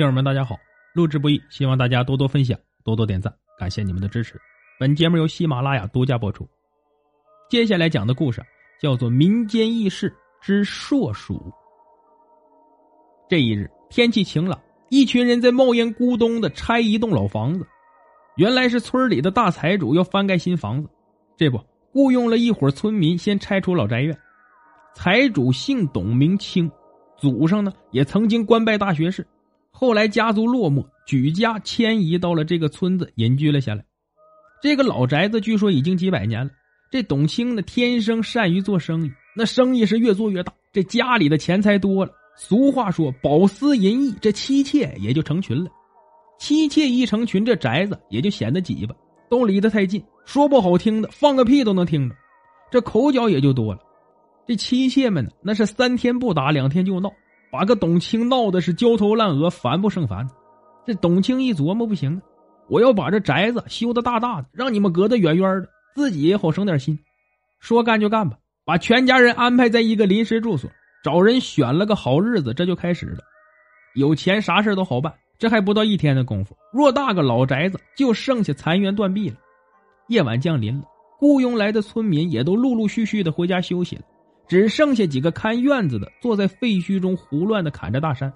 听友们，大家好！录制不易，希望大家多多分享，多多点赞，感谢你们的支持。本节目由喜马拉雅独家播出。接下来讲的故事叫做《民间异事之硕鼠》。这一日天气晴朗，一群人在冒烟咕咚的拆一栋老房子。原来是村里的大财主要翻盖新房子，这不雇佣了一伙村民先拆除老宅院。财主姓董，名清，祖上呢也曾经官拜大学士。后来家族落寞，举家迁移到了这个村子隐居了下来。这个老宅子据说已经几百年了。这董卿呢，天生善于做生意，那生意是越做越大，这家里的钱财多了。俗话说“饱思淫逸”，这妻妾也就成群了。妻妾一成群，这宅子也就显得挤巴，都离得太近，说不好听的，放个屁都能听着，这口角也就多了。这妻妾们呢，那是三天不打，两天就闹。把个董卿闹的是焦头烂额，烦不胜烦。这董卿一琢磨，不行，我要把这宅子修的大大的，让你们隔得远远的，自己也好省点心。说干就干吧，把全家人安排在一个临时住所，找人选了个好日子，这就开始了。有钱啥事都好办，这还不到一天的功夫，偌大个老宅子就剩下残垣断壁了。夜晚降临了，雇佣来的村民也都陆陆续续的回家休息了。只剩下几个看院子的坐在废墟中胡乱的砍着大山。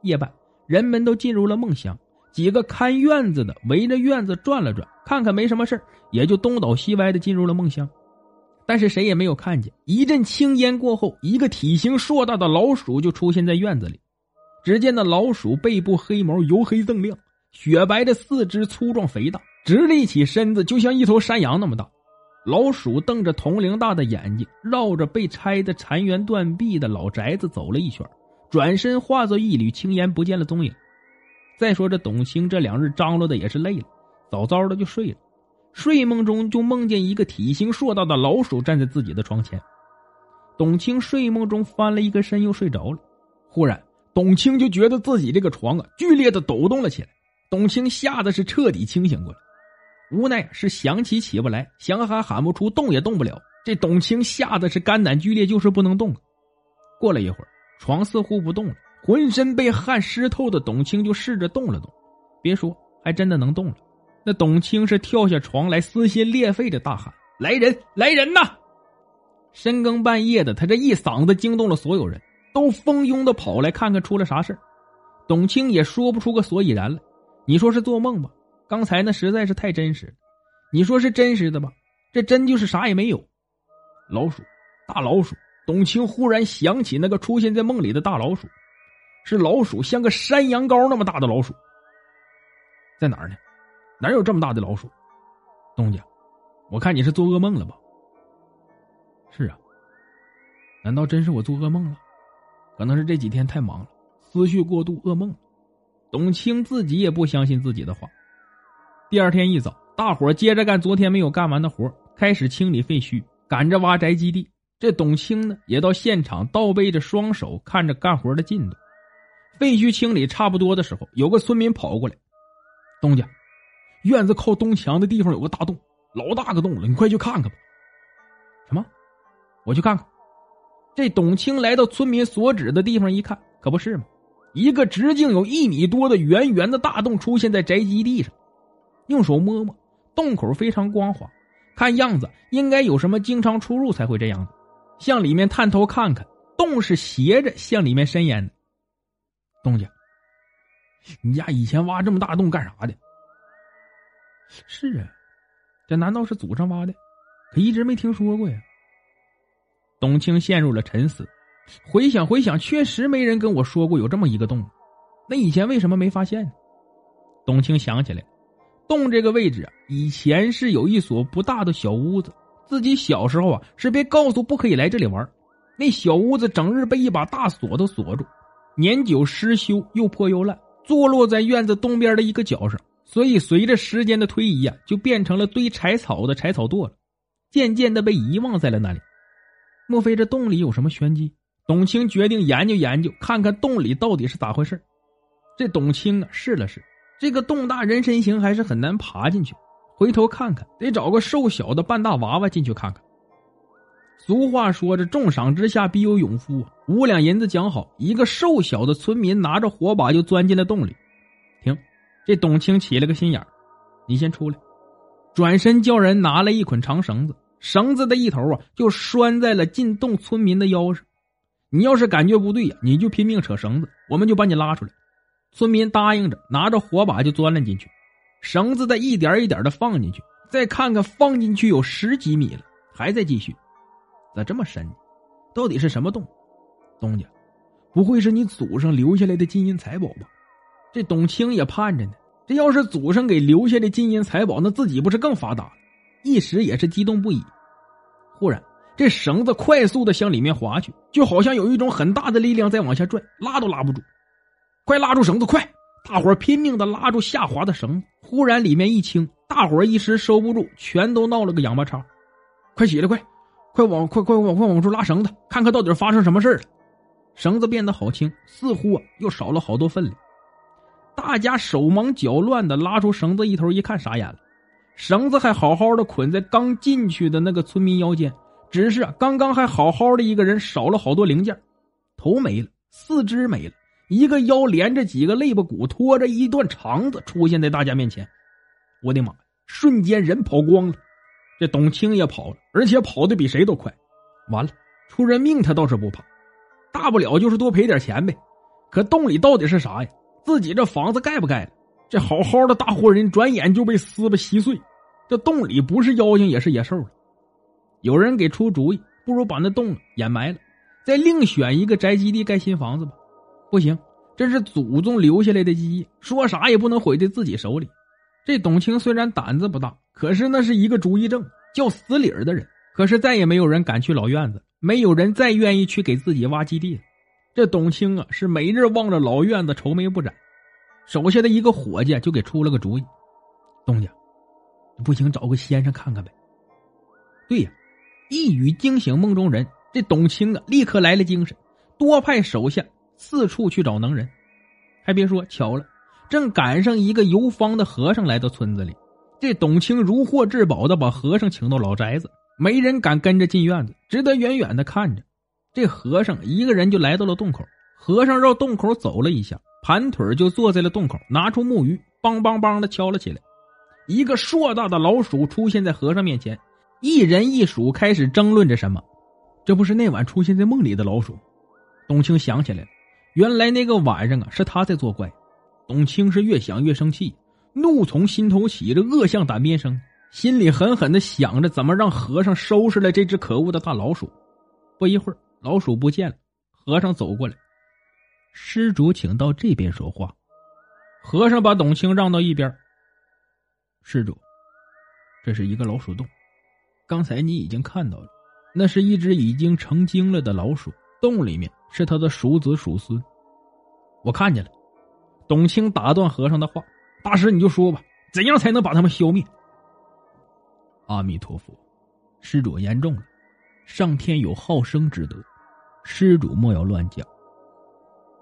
夜半，人们都进入了梦乡。几个看院子的围着院子转了转，看看没什么事也就东倒西歪的进入了梦乡。但是谁也没有看见。一阵青烟过后，一个体型硕大的老鼠就出现在院子里。只见那老鼠背部黑毛油黑锃亮，雪白的四肢粗壮肥大，直立起身子就像一头山羊那么大。老鼠瞪着铜铃大的眼睛，绕着被拆的残垣断壁的老宅子走了一圈，转身化作一缕青烟，不见了踪影。再说这董卿这两日张罗的也是累了，早早的就睡了。睡梦中就梦见一个体型硕大的老鼠站在自己的床前。董卿睡梦中翻了一个身，又睡着了。忽然，董卿就觉得自己这个床啊剧烈的抖动了起来。董卿吓得是彻底清醒过来。无奈是想起起不来，想喊喊不出，动也动不了。这董卿吓得是肝胆俱裂，就是不能动。过了一会儿，床似乎不动了，浑身被汗湿透的董卿就试着动了动，别说，还真的能动了。那董卿是跳下床来，撕心裂肺的大喊：“来人，来人呐！”深更半夜的，他这一嗓子惊动了所有人，都蜂拥的跑来看看出了啥事董卿也说不出个所以然来。你说是做梦吧？刚才那实在是太真实，你说是真实的吧？这真就是啥也没有。老鼠，大老鼠。董卿忽然想起那个出现在梦里的大老鼠，是老鼠，像个山羊羔那么大的老鼠。在哪儿呢？哪有这么大的老鼠？东家，我看你是做噩梦了吧？是啊，难道真是我做噩梦了？可能是这几天太忙了，思绪过度，噩梦了。董卿自己也不相信自己的话。第二天一早，大伙接着干昨天没有干完的活，开始清理废墟，赶着挖宅基地。这董卿呢，也到现场倒背着双手，看着干活的进度。废墟清理差不多的时候，有个村民跑过来：“东家，院子靠东墙的地方有个大洞，老大个洞了，你快去看看吧。”什么？我去看看。这董卿来到村民所指的地方一看，可不是吗？一个直径有一米多的圆圆的大洞出现在宅基地上。用手摸摸，洞口非常光滑，看样子应该有什么经常出入才会这样子。向里面探头看看，洞是斜着向里面伸延的。东家，你家以前挖这么大洞干啥的？是啊，这难道是祖上挖的？可一直没听说过呀。董卿陷入了沉思，回想回想，确实没人跟我说过有这么一个洞。那以前为什么没发现呢？董卿想起来。洞这个位置啊，以前是有一所不大的小屋子。自己小时候啊，是被告诉不可以来这里玩。那小屋子整日被一把大锁头锁住，年久失修，又破又烂，坐落在院子东边的一个角上。所以随着时间的推移啊，就变成了堆柴草的柴草垛了，渐渐的被遗忘在了那里。莫非这洞里有什么玄机？董卿决定研究研究，看看洞里到底是咋回事。这董卿啊，试了试。这个洞大人身形还是很难爬进去，回头看看得找个瘦小的半大娃娃进去看看。俗话说：“这重赏之下必有勇夫。”五两银子讲好，一个瘦小的村民拿着火把就钻进了洞里。停，这董卿起了个心眼你先出来。转身叫人拿来一捆长绳子，绳子的一头啊就拴在了进洞村民的腰上。你要是感觉不对呀，你就拼命扯绳子，我们就把你拉出来。村民答应着，拿着火把就钻了进去。绳子再一点一点的放进去，再看看放进去有十几米了，还在继续。咋这么深？到底是什么洞？东家，不会是你祖上留下来的金银财宝吧？这董卿也盼着呢。这要是祖上给留下的金银财宝，那自己不是更发达？一时也是激动不已。忽然，这绳子快速的向里面滑去，就好像有一种很大的力量在往下拽，拉都拉不住。快拉住绳子！快！大伙拼命的拉住下滑的绳子。忽然里面一轻，大伙一时收不住，全都闹了个仰八叉。快起来！快，快往快快往快往出拉绳子，看看到底发生什么事了。绳子变得好轻，似乎啊又少了好多分量。大家手忙脚乱的拉出绳子，一头一看，傻眼了。绳子还好好的捆在刚进去的那个村民腰间，只是啊刚刚还好好的一个人少了好多零件，头没了，四肢没了，一个腰连着几个肋巴骨，拖着一段肠子出现在大家面前。我的妈！瞬间人跑光了，这董卿也跑了，而且跑的比谁都快。完了，出人命他倒是不怕，大不了就是多赔点钱呗。可洞里到底是啥呀？自己这房子盖不盖了？这好好的大活人，转眼就被撕巴稀碎。这洞里不是妖精也是野兽了。有人给出主意，不如把那洞掩埋了，再另选一个宅基地盖新房子吧。不行，这是祖宗留下来的基业，说啥也不能毁在自己手里。这董卿虽然胆子不大，可是那是一个主意正、叫死理儿的人。可是再也没有人敢去老院子，没有人再愿意去给自己挖基地了。这董卿啊，是每日望着老院子愁眉不展。手下的一个伙计就给出了个主意：“东家，不行，找个先生看看呗。”对呀，一语惊醒梦中人。这董卿啊，立刻来了精神，多派手下四处去找能人。还别说，巧了，正赶上一个游方的和尚来到村子里。这董卿如获至宝的把和尚请到老宅子，没人敢跟着进院子，只得远远的看着。这和尚一个人就来到了洞口，和尚绕洞口走了一下，盘腿就坐在了洞口，拿出木鱼，梆梆梆的敲了起来。一个硕大的老鼠出现在和尚面前，一人一鼠开始争论着什么。这不是那晚出现在梦里的老鼠？董卿想起来了，原来那个晚上啊是他在作怪。董卿是越想越生气，怒从心头起，这恶向胆边生，心里狠狠的想着怎么让和尚收拾了这只可恶的大老鼠。不一会儿。老鼠不见了，和尚走过来，施主，请到这边说话。和尚把董卿让到一边。施主，这是一个老鼠洞，刚才你已经看到了，那是一只已经成精了的老鼠，洞里面是他的鼠子鼠孙。我看见了。董卿打断和尚的话：“大师，你就说吧，怎样才能把他们消灭？”阿弥陀佛，施主言重了，上天有好生之德。施主莫要乱讲，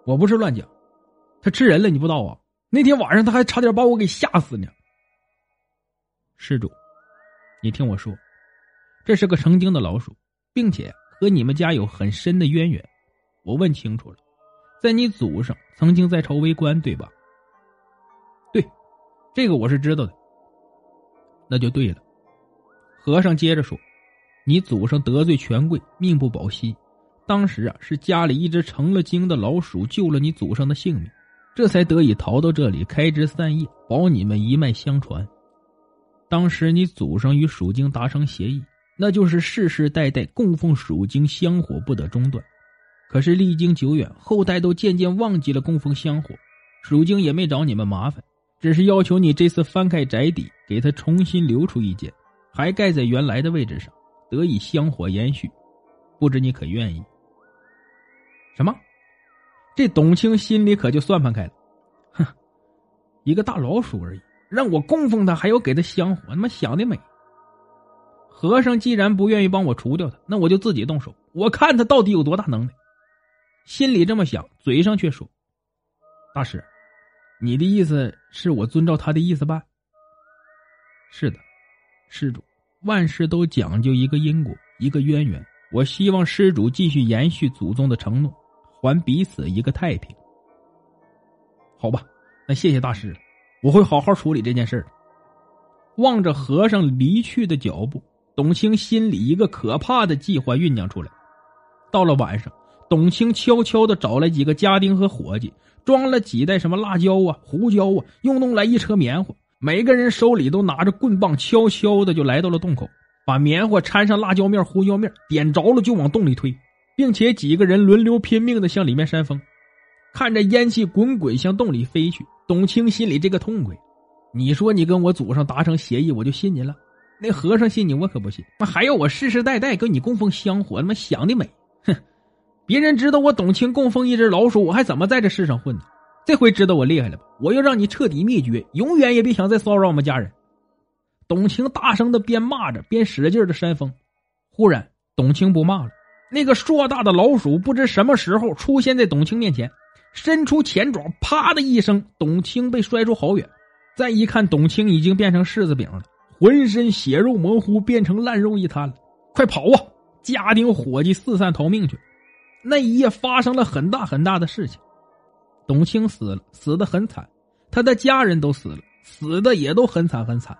我不是乱讲，他吃人了，你不知道啊？那天晚上他还差点把我给吓死呢。施主，你听我说，这是个成精的老鼠，并且和你们家有很深的渊源。我问清楚了，在你祖上曾经在朝为官，对吧？对，这个我是知道的。那就对了。和尚接着说：“你祖上得罪权贵，命不保息。”当时啊，是家里一只成了精的老鼠救了你祖上的性命，这才得以逃到这里开枝散叶，保你们一脉相传。当时你祖上与鼠精达成协议，那就是世世代代供奉鼠精香火不得中断。可是历经久远，后代都渐渐忘记了供奉香火，鼠精也没找你们麻烦，只是要求你这次翻开宅邸，给他重新留出一间，还盖在原来的位置上，得以香火延续。不知你可愿意？什么？这董卿心里可就算盘开了，哼，一个大老鼠而已，让我供奉他，还要给他香火，他妈想的美！和尚既然不愿意帮我除掉他，那我就自己动手，我看他到底有多大能耐。心里这么想，嘴上却说：“大师，你的意思是我遵照他的意思办？”是的，施主，万事都讲究一个因果，一个渊源。我希望施主继续延续祖宗的承诺，还彼此一个太平。好吧，那谢谢大师，我会好好处理这件事望着和尚离去的脚步，董卿心里一个可怕的计划酝酿出来。到了晚上，董卿悄悄的找来几个家丁和伙计，装了几袋什么辣椒啊、胡椒啊，又弄来一车棉花，每个人手里都拿着棍棒，悄悄的就来到了洞口。把棉花掺上辣椒面、胡椒面，点着了就往洞里推，并且几个人轮流拼命的向里面扇风。看着烟气滚滚向洞里飞去，董卿心里这个痛快。你说你跟我祖上达成协议，我就信你了。那和尚信你，我可不信。那还要我世世代代给你供奉香火，他妈想的美！哼，别人知道我董卿供奉一只老鼠，我还怎么在这世上混呢？这回知道我厉害了吧？我要让你彻底灭绝，永远也别想再骚扰我们家人。董卿大声的边骂着边使劲的扇风，忽然董卿不骂了，那个硕大的老鼠不知什么时候出现在董卿面前，伸出前爪，啪的一声，董卿被摔出好远。再一看，董卿已经变成柿子饼了，浑身血肉模糊，变成烂肉一滩了。快跑啊！家丁伙计四散逃命去。那一夜发生了很大很大的事情，董卿死了，死的很惨，他的家人都死了，死的也都很惨很惨。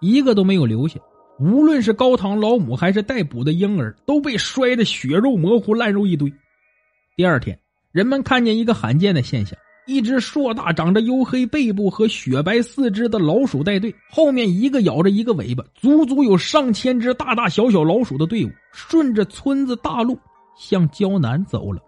一个都没有留下，无论是高堂老母还是待哺的婴儿，都被摔得血肉模糊、烂肉一堆。第二天，人们看见一个罕见的现象：一只硕大、长着黝黑背部和雪白四肢的老鼠带队，后面一个咬着一个尾巴，足足有上千只大大小小老鼠的队伍，顺着村子大路向胶南走了。